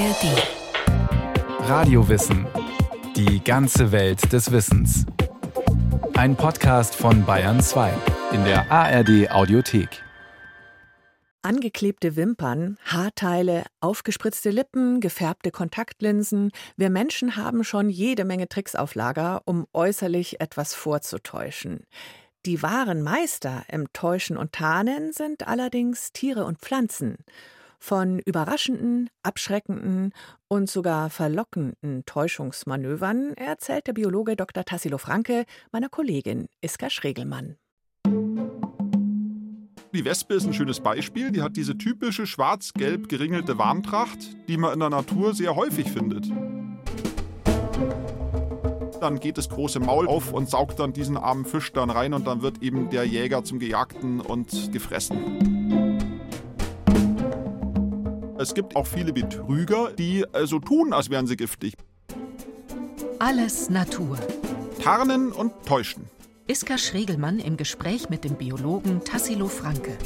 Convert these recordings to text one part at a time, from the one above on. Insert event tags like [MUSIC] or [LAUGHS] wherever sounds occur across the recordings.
ARD. Radiowissen. Die ganze Welt des Wissens. Ein Podcast von Bayern 2 in der ARD Audiothek. Angeklebte Wimpern, Haarteile, aufgespritzte Lippen, gefärbte Kontaktlinsen. Wir Menschen haben schon jede Menge Tricks auf Lager, um äußerlich etwas vorzutäuschen. Die wahren Meister im Täuschen und Tarnen sind allerdings Tiere und Pflanzen. Von überraschenden, abschreckenden und sogar verlockenden Täuschungsmanövern erzählt der Biologe Dr. Tassilo Franke meiner Kollegin Iska Schregelmann. Die Wespe ist ein schönes Beispiel. Die hat diese typische schwarz-gelb geringelte Warntracht, die man in der Natur sehr häufig findet. Dann geht das große Maul auf und saugt dann diesen armen Fisch dann rein und dann wird eben der Jäger zum Gejagten und gefressen. Es gibt auch viele Betrüger, die so also tun, als wären sie giftig. Alles Natur. Tarnen und täuschen. Iska Schregelmann im Gespräch mit dem Biologen Tassilo Franke.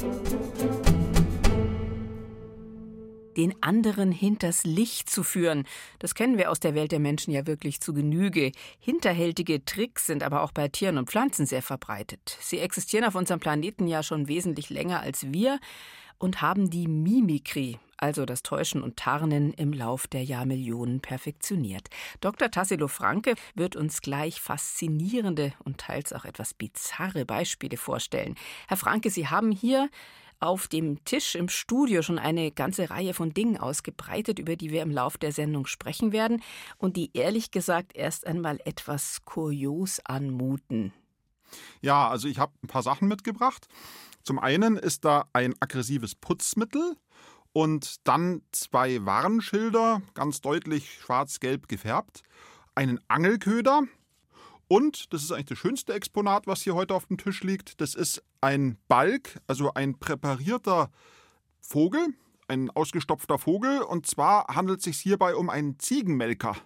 Den anderen hinters Licht zu führen, das kennen wir aus der Welt der Menschen ja wirklich zu Genüge. Hinterhältige Tricks sind aber auch bei Tieren und Pflanzen sehr verbreitet. Sie existieren auf unserem Planeten ja schon wesentlich länger als wir und haben die Mimikrie, also das Täuschen und Tarnen im Lauf der Jahrmillionen perfektioniert. Dr. Tassilo Franke wird uns gleich faszinierende und teils auch etwas bizarre Beispiele vorstellen. Herr Franke, Sie haben hier auf dem Tisch im Studio schon eine ganze Reihe von Dingen ausgebreitet, über die wir im Lauf der Sendung sprechen werden und die ehrlich gesagt erst einmal etwas kurios anmuten. Ja, also ich habe ein paar Sachen mitgebracht. Zum einen ist da ein aggressives Putzmittel und dann zwei Warnschilder, ganz deutlich schwarz-gelb gefärbt, einen Angelköder und, das ist eigentlich das schönste Exponat, was hier heute auf dem Tisch liegt, das ist ein Balk, also ein präparierter Vogel, ein ausgestopfter Vogel. Und zwar handelt es sich hierbei um einen Ziegenmelker.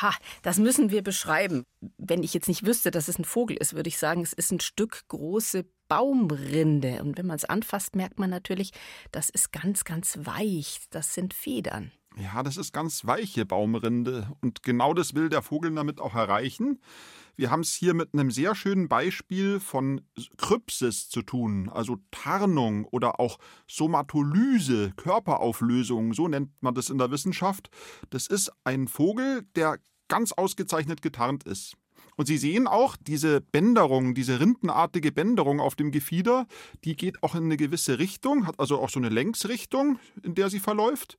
Ha, das müssen wir beschreiben. Wenn ich jetzt nicht wüsste, dass es ein Vogel ist, würde ich sagen, es ist ein Stück große Baumrinde. Und wenn man es anfasst, merkt man natürlich, das ist ganz, ganz weich. Das sind Federn. Ja, das ist ganz weiche Baumrinde. Und genau das will der Vogel damit auch erreichen. Wir haben es hier mit einem sehr schönen Beispiel von Krypsis zu tun, also Tarnung oder auch Somatolyse, Körperauflösung, so nennt man das in der Wissenschaft. Das ist ein Vogel, der ganz ausgezeichnet getarnt ist. Und Sie sehen auch diese Bänderung, diese rindenartige Bänderung auf dem Gefieder, die geht auch in eine gewisse Richtung, hat also auch so eine Längsrichtung, in der sie verläuft.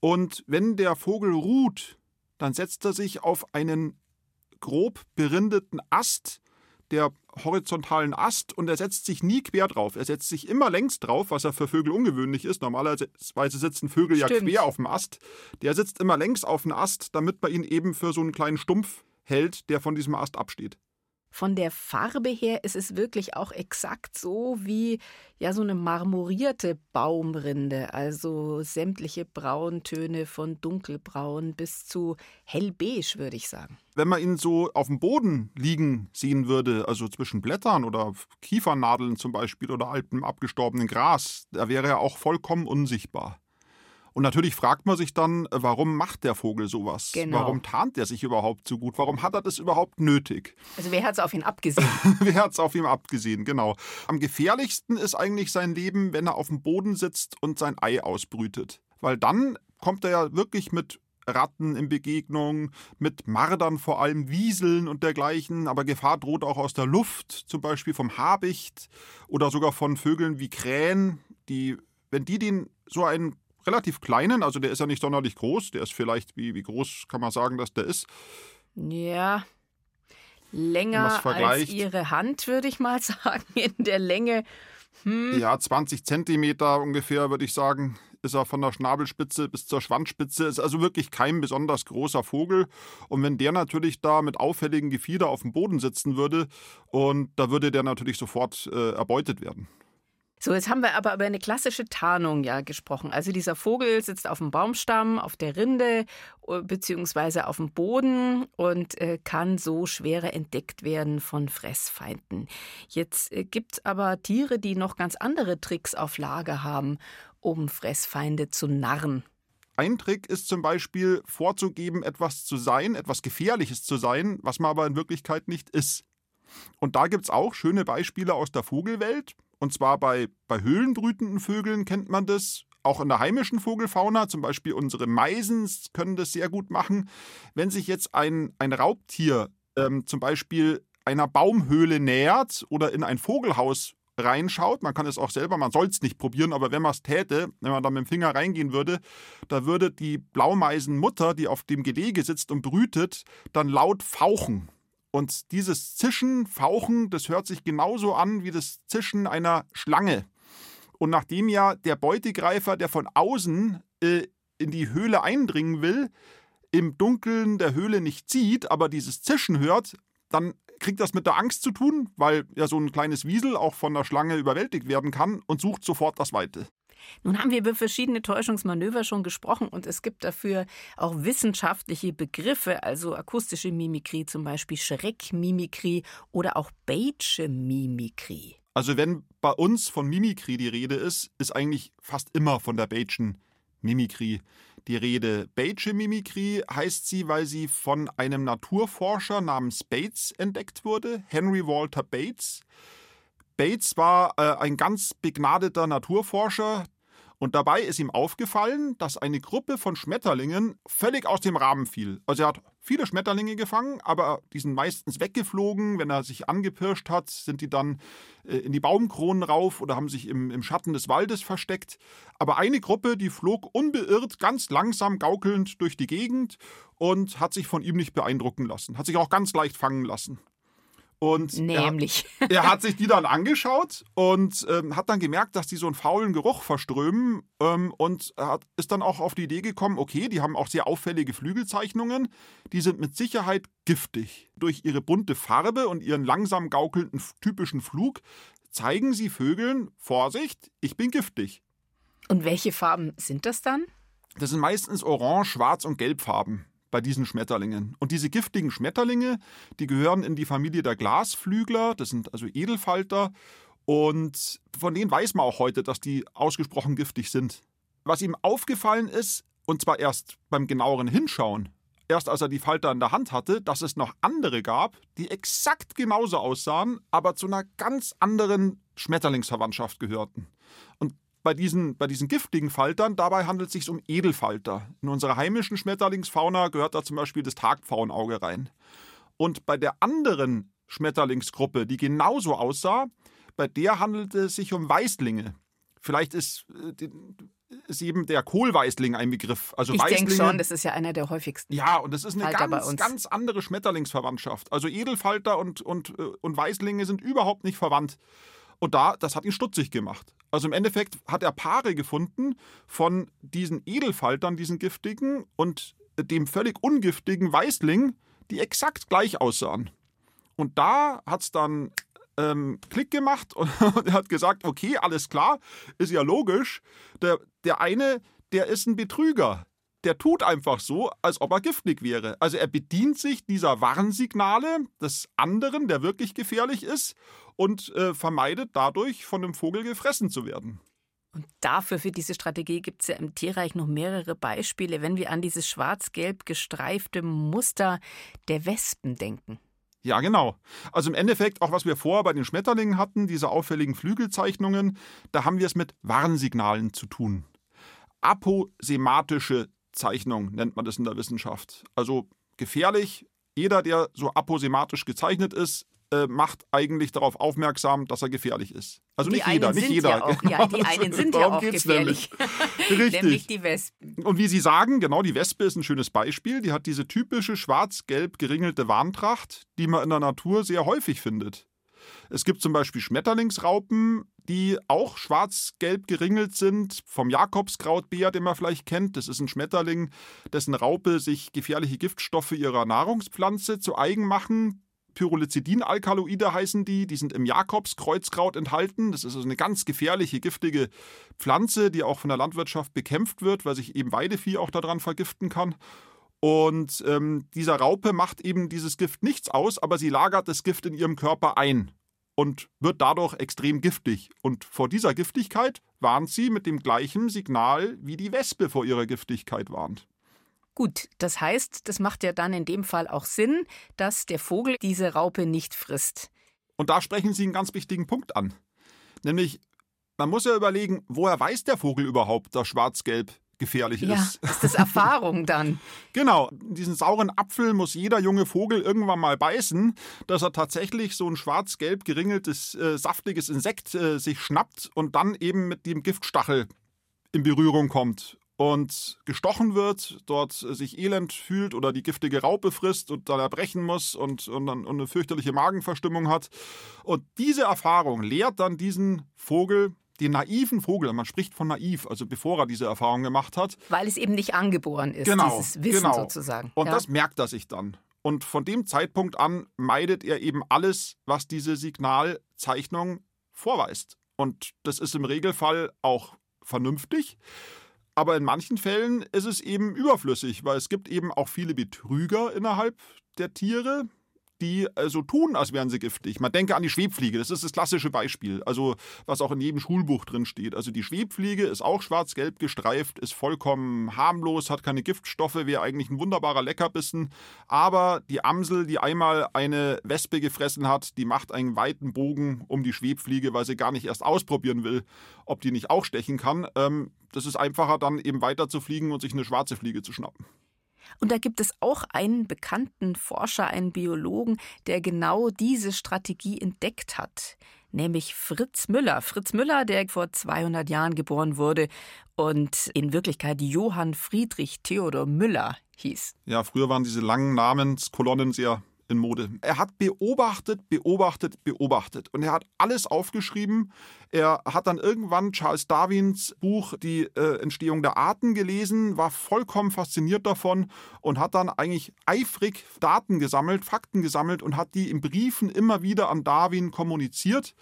Und wenn der Vogel ruht, dann setzt er sich auf einen grob berindeten Ast, der horizontalen Ast, und er setzt sich nie quer drauf. Er setzt sich immer längs drauf, was ja für Vögel ungewöhnlich ist. Normalerweise sitzen Vögel Stimmt. ja quer auf dem Ast. Der sitzt immer längs auf dem Ast, damit man ihn eben für so einen kleinen Stumpf hält, der von diesem Ast absteht. Von der Farbe her ist es wirklich auch exakt so wie ja so eine marmorierte Baumrinde, also sämtliche Brauntöne von dunkelbraun bis zu hellbeige, würde ich sagen. Wenn man ihn so auf dem Boden liegen sehen würde, also zwischen Blättern oder Kiefernadeln zum Beispiel oder altem abgestorbenen Gras, da wäre er auch vollkommen unsichtbar. Und natürlich fragt man sich dann, warum macht der Vogel sowas? Genau. Warum tarnt er sich überhaupt so gut? Warum hat er das überhaupt nötig? Also wer hat es auf ihn abgesehen? [LAUGHS] wer hat es auf ihn abgesehen, genau. Am gefährlichsten ist eigentlich sein Leben, wenn er auf dem Boden sitzt und sein Ei ausbrütet. Weil dann kommt er ja wirklich mit Ratten in Begegnung, mit Mardern vor allem, Wieseln und dergleichen, aber Gefahr droht auch aus der Luft, zum Beispiel vom Habicht oder sogar von Vögeln wie Krähen, die, wenn die den so einen relativ kleinen, also der ist ja nicht sonderlich groß, der ist vielleicht, wie, wie groß kann man sagen, dass der ist? Ja, länger als ihre Hand, würde ich mal [LAUGHS] sagen, in der Länge. Hm. Ja, 20 Zentimeter ungefähr, würde ich sagen, ist er von der Schnabelspitze bis zur Schwanzspitze. Ist also wirklich kein besonders großer Vogel. Und wenn der natürlich da mit auffälligen Gefieder auf dem Boden sitzen würde, und da würde der natürlich sofort äh, erbeutet werden. So, jetzt haben wir aber über eine klassische Tarnung ja gesprochen. Also dieser Vogel sitzt auf dem Baumstamm, auf der Rinde äh, beziehungsweise auf dem Boden und äh, kann so schwerer entdeckt werden von Fressfeinden. Jetzt äh, gibt es aber Tiere, die noch ganz andere Tricks auf Lager haben, um Fressfeinde zu narren. ein Trick ist zum Beispiel vorzugeben, etwas zu sein, etwas Gefährliches zu sein, was man aber in Wirklichkeit nicht ist. Und da gibt es auch schöne Beispiele aus der Vogelwelt. Und zwar bei, bei höhlenbrütenden Vögeln kennt man das. Auch in der heimischen Vogelfauna, zum Beispiel unsere Meisen können das sehr gut machen. Wenn sich jetzt ein, ein Raubtier ähm, zum Beispiel einer Baumhöhle nähert oder in ein Vogelhaus reinschaut, man kann es auch selber, man soll es nicht probieren, aber wenn man es täte, wenn man da mit dem Finger reingehen würde, da würde die Blaumeisenmutter, die auf dem Gelege sitzt und brütet, dann laut fauchen. Und dieses Zischen, Fauchen, das hört sich genauso an wie das Zischen einer Schlange. Und nachdem ja der Beutegreifer, der von außen äh, in die Höhle eindringen will, im Dunkeln der Höhle nicht sieht, aber dieses Zischen hört, dann kriegt das mit der Angst zu tun, weil ja so ein kleines Wiesel auch von der Schlange überwältigt werden kann und sucht sofort das Weite. Nun haben wir über verschiedene Täuschungsmanöver schon gesprochen und es gibt dafür auch wissenschaftliche Begriffe, also akustische Mimikrie, zum Beispiel Schreckmimikrie oder auch Baitsche Mimikrie. Also wenn bei uns von Mimikrie die Rede ist, ist eigentlich fast immer von der Baitschen Mimikrie die Rede. Baitsche Mimikrie heißt sie, weil sie von einem Naturforscher namens Bates entdeckt wurde, Henry Walter Bates. Bates war äh, ein ganz begnadeter Naturforscher, und dabei ist ihm aufgefallen, dass eine Gruppe von Schmetterlingen völlig aus dem Rahmen fiel. Also er hat viele Schmetterlinge gefangen, aber die sind meistens weggeflogen. Wenn er sich angepirscht hat, sind die dann äh, in die Baumkronen rauf oder haben sich im, im Schatten des Waldes versteckt. Aber eine Gruppe, die flog unbeirrt, ganz langsam gaukelnd durch die Gegend und hat sich von ihm nicht beeindrucken lassen. Hat sich auch ganz leicht fangen lassen. Und Nämlich. Er, [LAUGHS] er, hat sich die dann angeschaut und ähm, hat dann gemerkt, dass die so einen faulen Geruch verströmen ähm, und hat, ist dann auch auf die Idee gekommen, okay, die haben auch sehr auffällige Flügelzeichnungen, die sind mit Sicherheit giftig. Durch ihre bunte Farbe und ihren langsam gaukelnden typischen Flug zeigen sie Vögeln, Vorsicht, ich bin giftig. Und welche Farben sind das dann? Das sind meistens Orange, Schwarz und Gelbfarben bei diesen Schmetterlingen. Und diese giftigen Schmetterlinge, die gehören in die Familie der Glasflügler, das sind also Edelfalter. Und von denen weiß man auch heute, dass die ausgesprochen giftig sind. Was ihm aufgefallen ist, und zwar erst beim genaueren Hinschauen, erst als er die Falter in der Hand hatte, dass es noch andere gab, die exakt genauso aussahen, aber zu einer ganz anderen Schmetterlingsverwandtschaft gehörten. Bei diesen, bei diesen giftigen Faltern, dabei handelt es sich um Edelfalter. In unserer heimischen Schmetterlingsfauna gehört da zum Beispiel das Tagpfauenauge rein. Und bei der anderen Schmetterlingsgruppe, die genauso aussah, bei der handelt es sich um Weißlinge. Vielleicht ist, äh, ist eben der Kohlweißling ein Begriff. Also ich denke schon, das ist ja einer der häufigsten. Ja, und das ist eine ganz, ganz andere Schmetterlingsverwandtschaft. Also Edelfalter und, und, äh, und Weißlinge sind überhaupt nicht verwandt. Und da, das hat ihn stutzig gemacht. Also im Endeffekt hat er Paare gefunden von diesen Edelfaltern, diesen giftigen, und dem völlig ungiftigen Weißling, die exakt gleich aussahen. Und da hat es dann ähm, Klick gemacht [LAUGHS] und er hat gesagt, okay, alles klar, ist ja logisch. Der, der eine, der ist ein Betrüger der tut einfach so, als ob er giftig wäre. Also er bedient sich dieser Warnsignale des anderen, der wirklich gefährlich ist, und äh, vermeidet dadurch, von dem Vogel gefressen zu werden. Und dafür, für diese Strategie, gibt es ja im Tierreich noch mehrere Beispiele, wenn wir an dieses schwarz-gelb gestreifte Muster der Wespen denken. Ja, genau. Also im Endeffekt, auch was wir vorher bei den Schmetterlingen hatten, diese auffälligen Flügelzeichnungen, da haben wir es mit Warnsignalen zu tun. Aposematische Zeichnung nennt man das in der Wissenschaft. Also gefährlich. Jeder, der so aposematisch gezeichnet ist, äh, macht eigentlich darauf aufmerksam, dass er gefährlich ist. Also die nicht jeder, nicht jeder. Ja, auch, ja, die [LAUGHS] einen sind ja auch gefährlich. Nämlich. [LAUGHS] Richtig. nämlich die Wespen. Und wie Sie sagen, genau, die Wespe ist ein schönes Beispiel. Die hat diese typische schwarz-gelb geringelte Warntracht, die man in der Natur sehr häufig findet. Es gibt zum Beispiel Schmetterlingsraupen, die auch schwarz-gelb geringelt sind, vom Jakobskrautbär, den man vielleicht kennt. Das ist ein Schmetterling, dessen Raupe sich gefährliche Giftstoffe ihrer Nahrungspflanze zu eigen machen. Pyrrolizidin-Alkaloide heißen die, die sind im Jakobskreuzkraut enthalten. Das ist also eine ganz gefährliche, giftige Pflanze, die auch von der Landwirtschaft bekämpft wird, weil sich eben Weidevieh auch daran vergiften kann. Und ähm, dieser Raupe macht eben dieses Gift nichts aus, aber sie lagert das Gift in ihrem Körper ein. und wird dadurch extrem giftig. Und vor dieser Giftigkeit warnt sie mit dem gleichen Signal, wie die Wespe vor ihrer Giftigkeit warnt. Gut, das heißt, das macht ja dann in dem Fall auch Sinn, dass der Vogel diese Raupe nicht frisst. Und da sprechen Sie einen ganz wichtigen Punkt an. Nämlich, man muss ja überlegen, woher weiß der Vogel überhaupt, dass Schwarz-Gelb gefährlich ja, ist. Ist das Erfahrung dann? [LAUGHS] genau. Diesen sauren Apfel muss jeder junge Vogel irgendwann mal beißen, dass er tatsächlich so ein schwarz-gelb geringeltes, äh, saftiges Insekt äh, sich schnappt und dann eben mit dem Giftstachel in Berührung kommt und gestochen wird, dort sich elend fühlt oder die giftige Raupe frisst und dann erbrechen muss und, und dann eine fürchterliche Magenverstimmung hat. Und diese Erfahrung lehrt dann diesen Vogel, den naiven Vogel, man spricht von naiv, also bevor er diese Erfahrung gemacht hat. Weil es eben nicht angeboren ist, genau, dieses Wissen genau. sozusagen. Und ja. das merkt er sich dann. Und von dem Zeitpunkt an meidet er eben alles, was diese Signalzeichnung vorweist. Und das ist im Regelfall auch vernünftig. Aber in manchen Fällen ist es eben überflüssig, weil es gibt eben auch viele Betrüger innerhalb der Tiere, die äh, so tun, als wären sie giftig. Man denke an die Schwebfliege, das ist das klassische Beispiel, also was auch in jedem Schulbuch drin steht. Also die Schwebfliege ist auch schwarz-gelb gestreift, ist vollkommen harmlos, hat keine Giftstoffe, wäre eigentlich ein wunderbarer Leckerbissen. Aber die Amsel, die einmal eine Wespe gefressen hat, die macht einen weiten Bogen um die Schwebfliege, weil sie gar nicht erst ausprobieren will, ob die nicht auch stechen kann. Ähm, das ist einfacher, dann eben weiter zu fliegen und sich eine schwarze Fliege zu schnappen. Und da gibt es auch einen bekannten Forscher, einen Biologen, der genau diese Strategie entdeckt hat, nämlich Fritz Müller. Fritz Müller, der vor 200 Jahren geboren wurde und in Wirklichkeit Johann Friedrich Theodor Müller hieß. Ja, früher waren diese langen Namenskolonnen sehr in Mode. Er hat beobachtet, beobachtet, beobachtet und er hat alles aufgeschrieben. Er hat dann irgendwann Charles Darwins Buch Die äh, Entstehung der Arten gelesen, war vollkommen fasziniert davon und hat dann eigentlich eifrig Daten gesammelt, Fakten gesammelt und hat die in Briefen immer wieder an Darwin kommuniziert.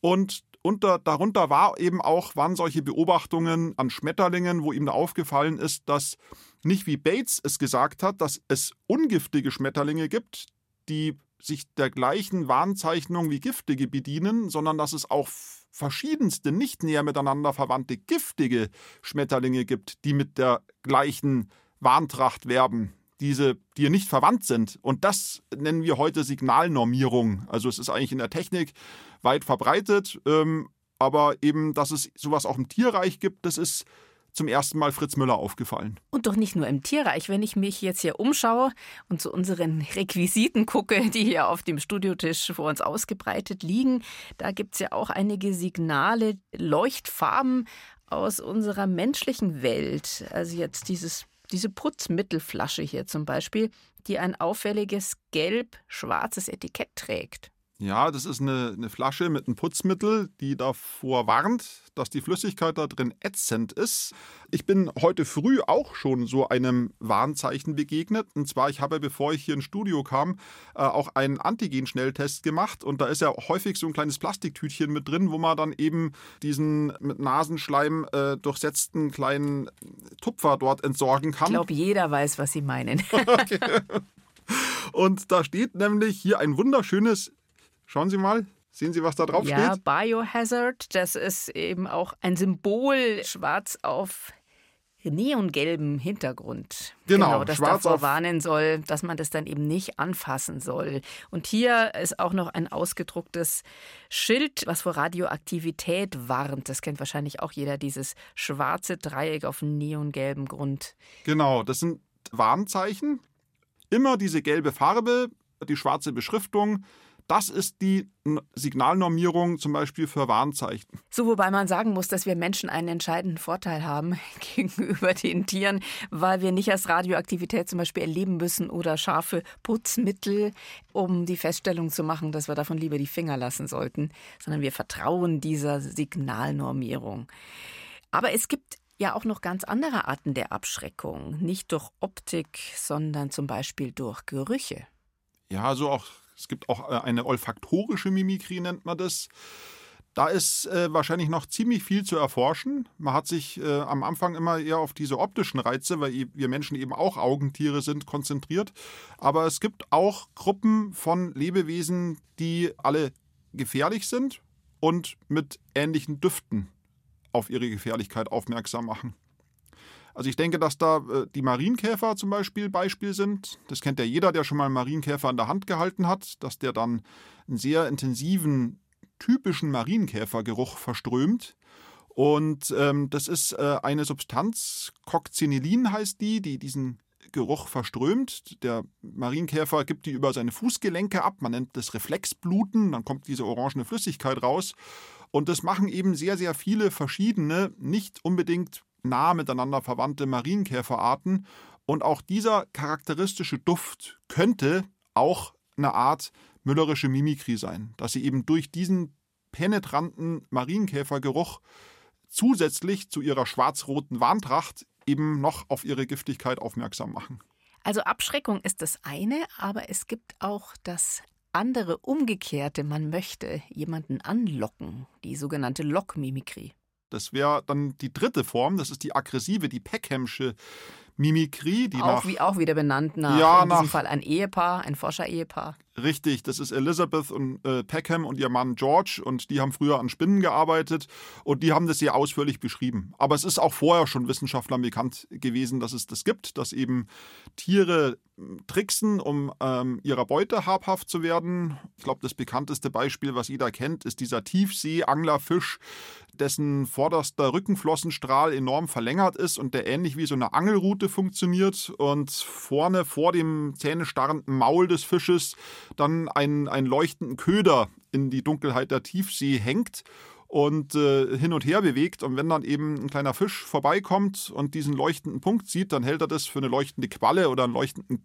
Und unter, darunter war eben auch, waren solche Beobachtungen an Schmetterlingen, wo ihm da aufgefallen ist, dass nicht wie Bates es gesagt hat, dass es ungiftige Schmetterlinge gibt, die sich der gleichen Warnzeichnung wie giftige bedienen, sondern dass es auch verschiedenste, nicht näher miteinander verwandte giftige Schmetterlinge gibt, die mit der gleichen Warntracht werben. Diese, die nicht verwandt sind. Und das nennen wir heute Signalnormierung. Also es ist eigentlich in der Technik weit verbreitet, ähm, aber eben, dass es sowas auch im Tierreich gibt, das ist zum ersten Mal Fritz Müller aufgefallen. Und doch nicht nur im Tierreich. Wenn ich mich jetzt hier umschaue und zu unseren Requisiten gucke, die hier auf dem Studiotisch vor uns ausgebreitet liegen, da gibt es ja auch einige Signale, Leuchtfarben aus unserer menschlichen Welt. Also jetzt dieses, diese Putzmittelflasche hier zum Beispiel, die ein auffälliges gelb-schwarzes Etikett trägt. Ja, das ist eine, eine, Flasche mit einem Putzmittel, die davor warnt, dass die Flüssigkeit da drin ätzend ist. Ich bin heute früh auch schon so einem Warnzeichen begegnet. Und zwar, ich habe, bevor ich hier ins Studio kam, äh, auch einen Antigen-Schnelltest gemacht. Und da ist ja häufig so ein kleines Plastiktütchen mit drin, wo man dann eben diesen mit Nasenschleim äh, durchsetzten kleinen Tupfer dort entsorgen kann. Ich glaube, jeder weiß, was Sie meinen. [LAUGHS] okay. Und da steht nämlich hier ein wunderschönes Schauen Sie mal, sehen Sie, was da drauf ja, steht? Ja, Biohazard, das ist eben auch ein Symbol, schwarz auf neongelbem Hintergrund. Genau, genau das davor warnen soll, dass man das dann eben nicht anfassen soll. Und hier ist auch noch ein ausgedrucktes Schild, was vor Radioaktivität warnt. Das kennt wahrscheinlich auch jeder, dieses schwarze Dreieck auf neongelbem Grund. Genau, das sind Warnzeichen. Immer diese gelbe Farbe, die schwarze Beschriftung. Das ist die Signalnormierung zum Beispiel für Warnzeichen. So, wobei man sagen muss, dass wir Menschen einen entscheidenden Vorteil haben [LAUGHS] gegenüber den Tieren, weil wir nicht erst Radioaktivität zum Beispiel erleben müssen oder scharfe Putzmittel, um die Feststellung zu machen, dass wir davon lieber die Finger lassen sollten, sondern wir vertrauen dieser Signalnormierung. Aber es gibt ja auch noch ganz andere Arten der Abschreckung, nicht durch Optik, sondern zum Beispiel durch Gerüche. Ja, so auch es gibt auch äh, eine olfaktorische Mimikrie, nennt man das. Da ist äh, wahrscheinlich noch ziemlich viel zu erforschen. Man hat sich äh, am Anfang immer eher auf diese optischen Reize, weil wir Menschen eben auch Augentiere sind, konzentriert. Aber es gibt auch Gruppen von Lebewesen, die alle gefährlich sind und mit ähnlichen Düften auf ihre Gefährlichkeit aufmerksam machen. Also ich denke, dass da äh, die Marienkäfer zum Beispiel Beispiel sind. Das kennt ja jeder, der schon mal einen Marienkäfer in der Hand gehalten hat, dass der dann einen sehr intensiven, typischen Marienkäfergeruch verströmt. Und ähm, das ist äh, eine Substanz, Coccinellin heißt die, die diesen Geruch verströmt. Der Marienkäfer gibt die über seine Fußgelenke ab. Man nennt das Reflexbluten. Dann kommt diese orangene Flüssigkeit raus. Und das machen eben sehr, sehr viele verschiedene, nicht unbedingt nah miteinander verwandte Marienkäferarten. Und auch dieser charakteristische Duft könnte auch eine Art müllerische Mimikrie sein, dass sie eben durch diesen penetranten Marienkäfergeruch zusätzlich zu ihrer schwarz-roten Warntracht eben noch auf ihre Giftigkeit aufmerksam machen. Also Abschreckung ist das eine, aber es gibt auch das andere Umgekehrte. Man möchte jemanden anlocken, die sogenannte Lockmimikrie. Das wäre dann die dritte Form, das ist die aggressive, die Peckhamsche Mimikrie. Die auch, nach, wie, auch wieder benannt nach, ja, in nach, diesem Fall ein Ehepaar, ein Forscher-Ehepaar. Richtig, das ist Elizabeth und äh, Peckham und ihr Mann George und die haben früher an Spinnen gearbeitet und die haben das sehr ausführlich beschrieben. Aber es ist auch vorher schon Wissenschaftlern bekannt gewesen, dass es das gibt, dass eben Tiere tricksen, um ähm, ihrer Beute habhaft zu werden. Ich glaube, das bekannteste Beispiel, was jeder kennt, ist dieser Tiefsee-Anglerfisch, dessen vorderster Rückenflossenstrahl enorm verlängert ist und der ähnlich wie so eine Angelrute funktioniert und vorne vor dem zähnestarrenden Maul des Fisches dann einen, einen leuchtenden Köder in die Dunkelheit der Tiefsee hängt und äh, hin und her bewegt. Und wenn dann eben ein kleiner Fisch vorbeikommt und diesen leuchtenden Punkt sieht, dann hält er das für eine leuchtende Qualle oder eine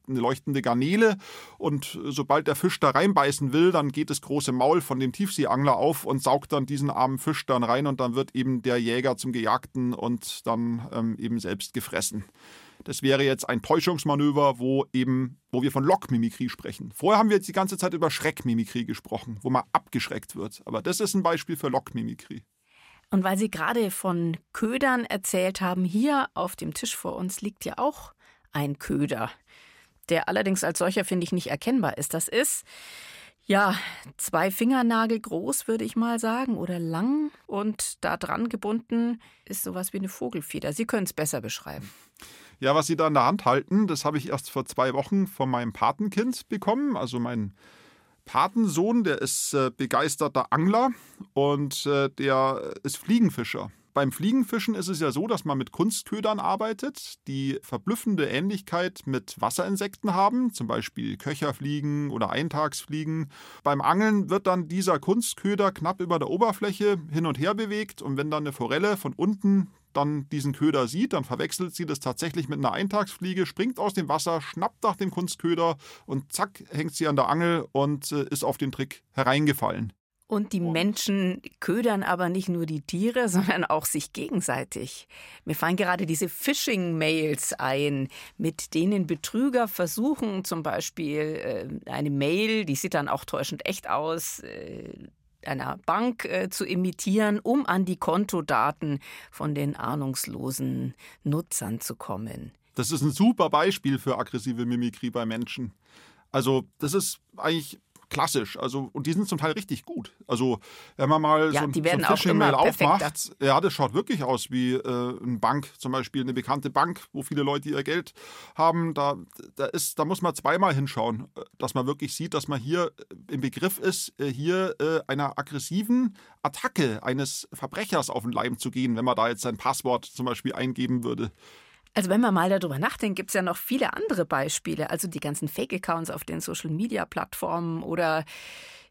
leuchtende Garnele. Und sobald der Fisch da reinbeißen will, dann geht das große Maul von dem Tiefseeangler auf und saugt dann diesen armen Fisch dann rein und dann wird eben der Jäger zum Gejagten und dann ähm, eben selbst gefressen. Das wäre jetzt ein Täuschungsmanöver, wo eben, wo wir von Lockmimikrie sprechen. Vorher haben wir jetzt die ganze Zeit über Schreckmimikrie gesprochen, wo man abgeschreckt wird. Aber das ist ein Beispiel für Lockmimikrie. Und weil Sie gerade von Ködern erzählt haben, hier auf dem Tisch vor uns liegt ja auch ein Köder, der allerdings als solcher, finde ich, nicht erkennbar ist. Das ist ja, zwei Fingernagel groß, würde ich mal sagen, oder lang. Und da dran gebunden ist sowas wie eine Vogelfeder. Sie können es besser beschreiben. Ja, was Sie da in der Hand halten, das habe ich erst vor zwei Wochen von meinem Patenkind bekommen. Also mein Patensohn, der ist äh, begeisterter Angler und äh, der ist Fliegenfischer. Beim Fliegenfischen ist es ja so, dass man mit Kunstködern arbeitet, die verblüffende Ähnlichkeit mit Wasserinsekten haben, zum Beispiel Köcherfliegen oder Eintagsfliegen. Beim Angeln wird dann dieser Kunstköder knapp über der Oberfläche hin und her bewegt und wenn dann eine Forelle von unten dann diesen Köder sieht, dann verwechselt sie das tatsächlich mit einer Eintagsfliege, springt aus dem Wasser, schnappt nach dem Kunstköder und zack, hängt sie an der Angel und äh, ist auf den Trick hereingefallen. Und die Menschen ködern aber nicht nur die Tiere, [LAUGHS] sondern auch sich gegenseitig. Mir fallen gerade diese Phishing-Mails ein, mit denen Betrüger versuchen, zum Beispiel äh, eine Mail, die sieht dann auch täuschend echt aus, äh, einer Bank äh, zu imitieren, um an die Kontodaten von den ahnungslosen Nutzern zu kommen. Das ist ein super Beispiel für aggressive Mimikrie bei Menschen. Also, das ist eigentlich klassisch. Also, und die sind zum Teil richtig gut. Also, wenn man mal ja, so, ein, so ein Phishing-Mail aufmacht, ja, das schaut wirklich aus wie äh, eine Bank, zum Beispiel eine bekannte Bank, wo viele Leute ihr Geld haben. Da, da, ist, da muss man zweimal hinschauen, dass man wirklich sieht, dass man hier im Begriff ist, äh, hier äh, einer aggressiven Attacke eines Verbrechers auf den Leim zu gehen, wenn man da jetzt sein Passwort zum Beispiel eingeben würde. Also wenn man mal darüber nachdenkt, gibt es ja noch viele andere Beispiele. Also die ganzen Fake-Accounts auf den Social-Media-Plattformen oder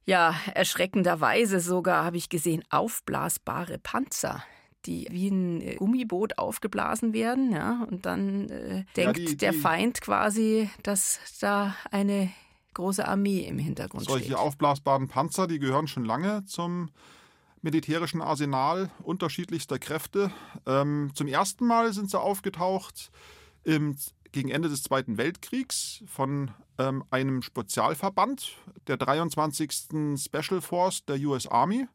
ja, erschreckenderweise sogar habe ich gesehen, aufblasbare Panzer die wie ein äh, Gummiboot aufgeblasen werden, ja, und dann äh, denkt ja, die, der Feind quasi, dass da eine große Armee im Hintergrund solche steht. Solche aufblasbaren Panzer, die gehören schon lange zum militärischen Arsenal unterschiedlichster Kräfte. Ähm, zum ersten Mal sind sie aufgetaucht im, gegen Ende des Zweiten Weltkriegs von ähm, einem Spezialverband der 23. Special Force der US Army.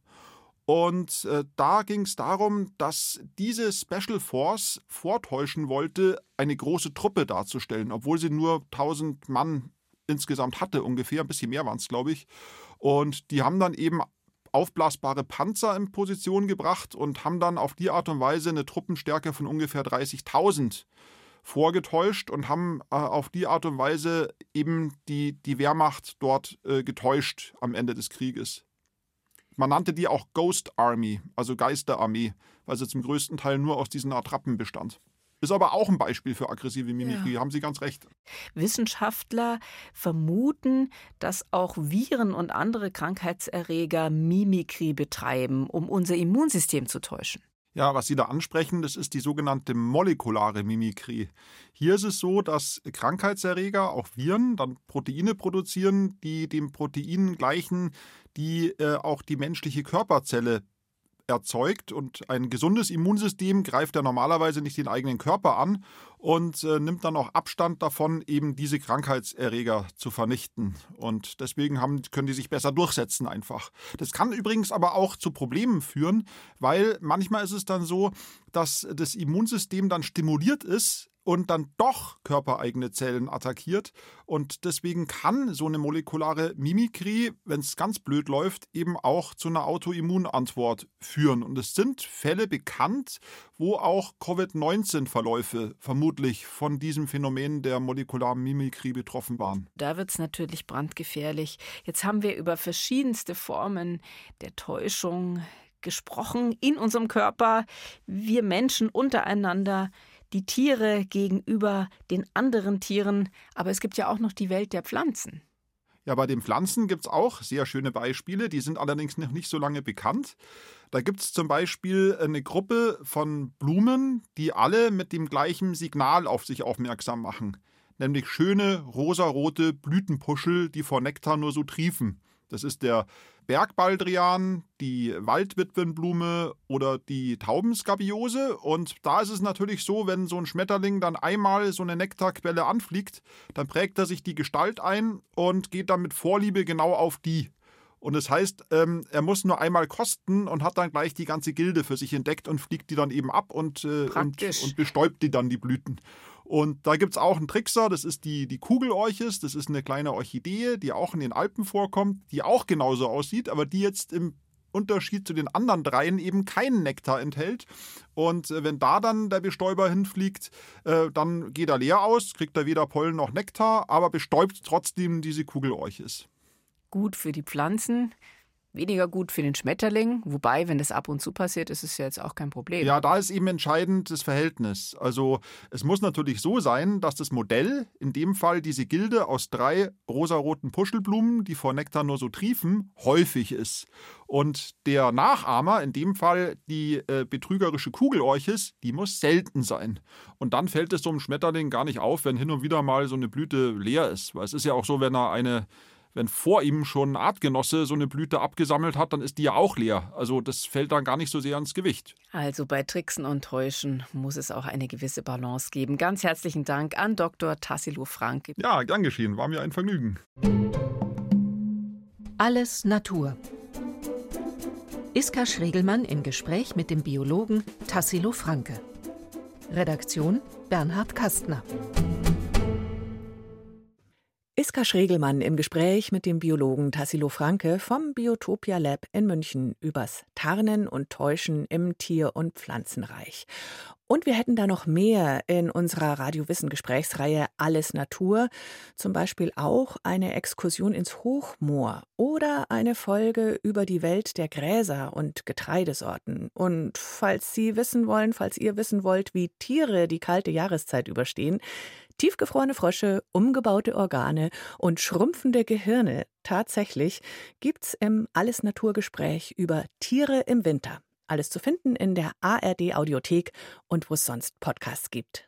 Und äh, da ging es darum, dass diese Special Force vortäuschen wollte, eine große Truppe darzustellen, obwohl sie nur 1000 Mann insgesamt hatte, ungefähr, ein bisschen mehr waren es, glaube ich. Und die haben dann eben aufblasbare Panzer in Position gebracht und haben dann auf die Art und Weise eine Truppenstärke von ungefähr 30.000 vorgetäuscht und haben äh, auf die Art und Weise eben die, die Wehrmacht dort äh, getäuscht am Ende des Krieges. Man nannte die auch Ghost Army, also Geisterarmee, weil sie zum größten Teil nur aus diesen Attrappen bestand. Ist aber auch ein Beispiel für aggressive Mimikrie, ja. haben Sie ganz recht. Wissenschaftler vermuten, dass auch Viren und andere Krankheitserreger Mimikrie betreiben, um unser Immunsystem zu täuschen. Ja, was Sie da ansprechen, das ist die sogenannte molekulare Mimikrie. Hier ist es so, dass Krankheitserreger, auch Viren, dann Proteine produzieren, die dem Protein gleichen, die äh, auch die menschliche Körperzelle erzeugt und ein gesundes Immunsystem greift ja normalerweise nicht den eigenen Körper an und äh, nimmt dann auch Abstand davon, eben diese Krankheitserreger zu vernichten. Und deswegen haben, können die sich besser durchsetzen einfach. Das kann übrigens aber auch zu Problemen führen, weil manchmal ist es dann so, dass das Immunsystem dann stimuliert ist, und dann doch körpereigene Zellen attackiert. Und deswegen kann so eine molekulare Mimikrie, wenn es ganz blöd läuft, eben auch zu einer Autoimmunantwort führen. Und es sind Fälle bekannt, wo auch Covid-19-Verläufe vermutlich von diesem Phänomen der molekularen Mimikrie betroffen waren. Da wird es natürlich brandgefährlich. Jetzt haben wir über verschiedenste Formen der Täuschung gesprochen in unserem Körper, wir Menschen untereinander die Tiere gegenüber den anderen Tieren, aber es gibt ja auch noch die Welt der Pflanzen. Ja, bei den Pflanzen gibt es auch sehr schöne Beispiele, die sind allerdings noch nicht so lange bekannt. Da gibt es zum Beispiel eine Gruppe von Blumen, die alle mit dem gleichen Signal auf sich aufmerksam machen, nämlich schöne rosarote Blütenpuschel, die vor Nektar nur so triefen. Das ist der Bergbaldrian, die Waldwitwenblume oder die Taubenskabiose. Und da ist es natürlich so, wenn so ein Schmetterling dann einmal so eine Nektarquelle anfliegt, dann prägt er sich die Gestalt ein und geht dann mit Vorliebe genau auf die. Und das heißt, ähm, er muss nur einmal kosten und hat dann gleich die ganze Gilde für sich entdeckt und fliegt die dann eben ab und, äh, und, und bestäubt die dann die Blüten. Und da gibt es auch einen Trickser, das ist die, die Kugelorchis, das ist eine kleine Orchidee, die auch in den Alpen vorkommt, die auch genauso aussieht, aber die jetzt im Unterschied zu den anderen dreien eben keinen Nektar enthält. Und äh, wenn da dann der Bestäuber hinfliegt, äh, dann geht er leer aus, kriegt er weder Pollen noch Nektar, aber bestäubt trotzdem diese Kugelorchis. Gut für die Pflanzen, weniger gut für den Schmetterling. Wobei, wenn das ab und zu passiert, ist es ja jetzt auch kein Problem. Ja, da ist eben entscheidend das Verhältnis. Also es muss natürlich so sein, dass das Modell, in dem Fall diese Gilde aus drei rosaroten Puschelblumen, die vor Nektar nur so triefen, häufig ist. Und der Nachahmer, in dem Fall die äh, betrügerische Kugelorchis, die muss selten sein. Und dann fällt es so einem Schmetterling gar nicht auf, wenn hin und wieder mal so eine Blüte leer ist. Weil es ist ja auch so, wenn er eine wenn vor ihm schon ein Artgenosse so eine Blüte abgesammelt hat, dann ist die ja auch leer. Also das fällt dann gar nicht so sehr ans Gewicht. Also bei Tricksen und Täuschen muss es auch eine gewisse Balance geben. Ganz herzlichen Dank an Dr. Tassilo Frank. Ja, gern geschehen. War mir ein Vergnügen. Alles Natur. Iska Schregelmann im Gespräch mit dem Biologen Tassilo Franke. Redaktion Bernhard Kastner. Iska Schregelmann im Gespräch mit dem Biologen Tassilo Franke vom Biotopia Lab in München übers Tarnen und Täuschen im Tier- und Pflanzenreich. Und wir hätten da noch mehr in unserer Radiowissen-Gesprächsreihe Alles Natur, zum Beispiel auch eine Exkursion ins Hochmoor oder eine Folge über die Welt der Gräser und Getreidesorten. Und falls Sie wissen wollen, falls ihr wissen wollt, wie Tiere die kalte Jahreszeit überstehen, Tiefgefrorene Frösche, umgebaute Organe und schrumpfende Gehirne. Tatsächlich gibt's im Alles Naturgespräch über Tiere im Winter. Alles zu finden in der ARD Audiothek und wo es sonst Podcasts gibt.